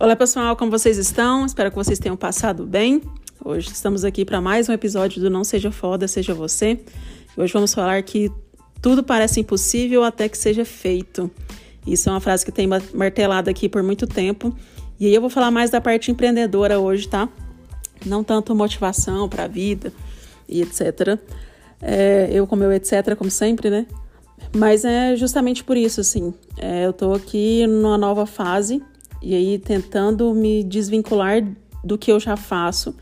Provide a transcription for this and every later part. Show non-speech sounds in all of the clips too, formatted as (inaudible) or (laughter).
Olá pessoal, como vocês estão? Espero que vocês tenham passado bem. Hoje estamos aqui para mais um episódio do Não Seja Foda, Seja Você. Hoje vamos falar que tudo parece impossível até que seja feito. Isso é uma frase que tem martelado aqui por muito tempo. E aí eu vou falar mais da parte empreendedora hoje, tá? Não tanto motivação para a vida e etc. É, eu com meu etc, como sempre, né? Mas é justamente por isso, assim. É, eu tô aqui numa nova fase e aí tentando me desvincular do que eu já faço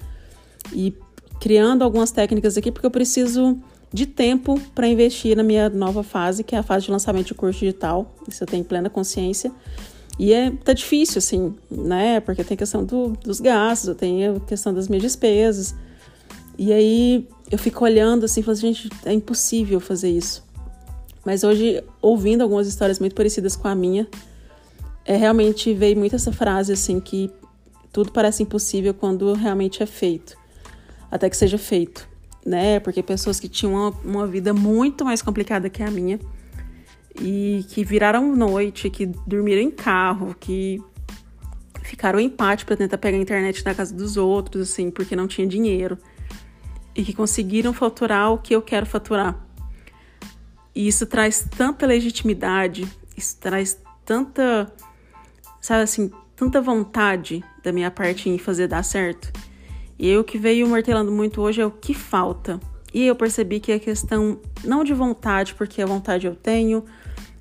e criando algumas técnicas aqui, porque eu preciso de tempo para investir na minha nova fase, que é a fase de lançamento de curso digital. Isso eu tenho plena consciência. E é, tá difícil, assim, né? Porque tem questão do, dos gastos, eu tenho questão das minhas despesas. E aí eu fico olhando assim, falando, gente, é impossível fazer isso. Mas hoje, ouvindo algumas histórias muito parecidas com a minha, é, realmente veio muito essa frase assim que tudo parece impossível quando realmente é feito, até que seja feito, né? Porque pessoas que tinham uma, uma vida muito mais complicada que a minha e que viraram noite, que dormiram em carro, que ficaram em pátio para tentar pegar a internet na casa dos outros, assim, porque não tinha dinheiro e que conseguiram faturar o que eu quero faturar. E isso traz tanta legitimidade, isso traz tanta sabe assim, tanta vontade da minha parte em fazer dar certo. E eu que veio martelando muito hoje é o que falta. E eu percebi que a questão não de vontade, porque a vontade eu tenho,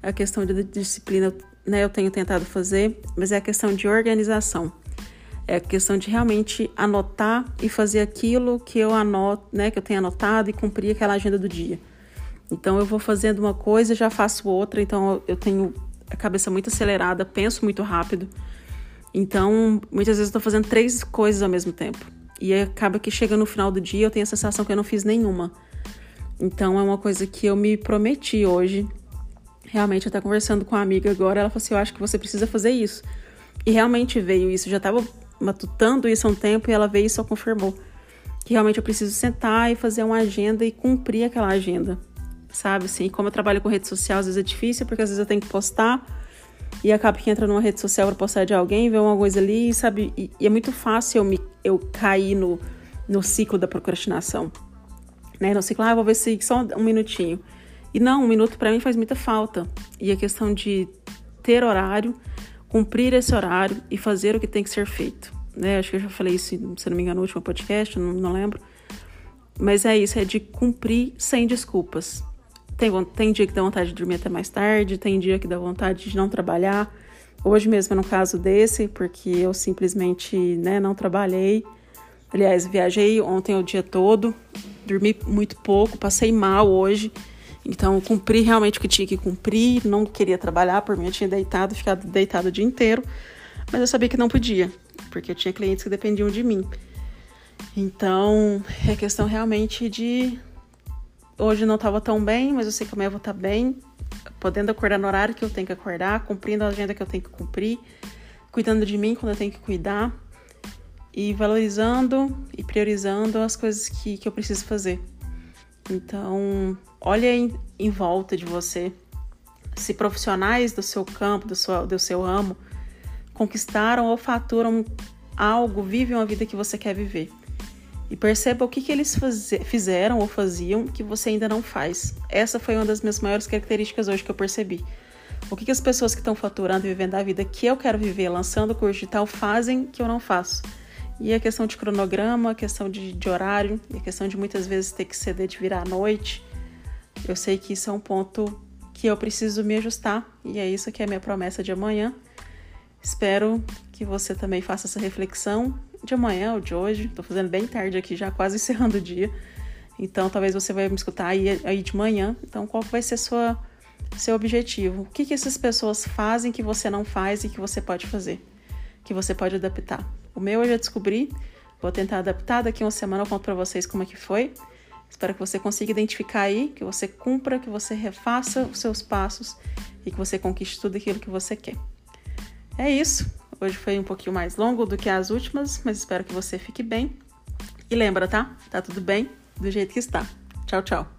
a questão de disciplina, né, eu tenho tentado fazer, mas é a questão de organização. É a questão de realmente anotar e fazer aquilo que eu anoto, né, que eu tenho anotado e cumprir aquela agenda do dia. Então eu vou fazendo uma coisa, já faço outra, então eu tenho a cabeça muito acelerada, penso muito rápido. Então, muitas vezes eu tô fazendo três coisas ao mesmo tempo. E acaba que chega no final do dia eu tenho a sensação que eu não fiz nenhuma. Então, é uma coisa que eu me prometi hoje. Realmente, eu tô conversando com uma amiga agora, ela falou assim: Eu acho que você precisa fazer isso. E realmente veio isso. Eu já tava matutando isso há um tempo e ela veio e só confirmou. Que realmente eu preciso sentar e fazer uma agenda e cumprir aquela agenda sabe? Assim, como eu trabalho com rede social, às vezes é difícil, porque às vezes eu tenho que postar e acaba que entra numa rede social para postar de alguém, vê uma coisa ali, sabe? E, e, é muito fácil eu, me, eu cair no, no ciclo da procrastinação, né? No ciclo, ah, vou ver se só um minutinho. E não, um minuto para mim faz muita falta. E a questão de ter horário, cumprir esse horário e fazer o que tem que ser feito. Né? Acho que eu já falei isso, se não me engano, no último podcast, não, não lembro. Mas é isso, é de cumprir sem desculpas. Tem, tem dia que dá vontade de dormir até mais tarde, tem dia que dá vontade de não trabalhar. Hoje mesmo é no caso desse, porque eu simplesmente né, não trabalhei. Aliás, viajei ontem o dia todo, dormi muito pouco, passei mal hoje. Então, cumpri realmente o que tinha que cumprir. Não queria trabalhar, por mim eu tinha deitado, ficado deitado o dia inteiro. Mas eu sabia que não podia, porque eu tinha clientes que dependiam de mim. Então, é questão realmente de hoje não estava tão bem, mas eu sei que amanhã eu vou estar tá bem, podendo acordar no horário que eu tenho que acordar, cumprindo a agenda que eu tenho que cumprir, cuidando de mim quando eu tenho que cuidar e valorizando e priorizando as coisas que, que eu preciso fazer. Então, olha em, em volta de você. Se profissionais do seu campo, do seu, do seu ramo, conquistaram ou faturam algo, vivem uma vida que você quer viver e perceba o que, que eles fizeram ou faziam que você ainda não faz. Essa foi uma das minhas maiores características hoje que eu percebi. O que, que as pessoas que estão faturando e vivendo a vida que eu quero viver, lançando o curso digital, fazem que eu não faço. E a questão de cronograma, a questão de, de horário, a questão de muitas vezes ter que ceder de virar à noite. Eu sei que isso é um ponto que eu preciso me ajustar e é isso que é a minha promessa de amanhã. Espero que você também faça essa reflexão de amanhã ou de hoje. Tô fazendo bem tarde aqui, já quase (laughs) encerrando o dia. Então, talvez você vai me escutar aí, aí de manhã. Então, qual vai ser sua seu objetivo? O que, que essas pessoas fazem que você não faz e que você pode fazer? Que você pode adaptar. O meu eu já descobri. Vou tentar adaptar. Daqui uma semana eu conto para vocês como é que foi. Espero que você consiga identificar aí, que você cumpra, que você refaça os seus passos e que você conquiste tudo aquilo que você quer. É isso. Hoje foi um pouquinho mais longo do que as últimas, mas espero que você fique bem. E lembra, tá? Tá tudo bem do jeito que está. Tchau, tchau.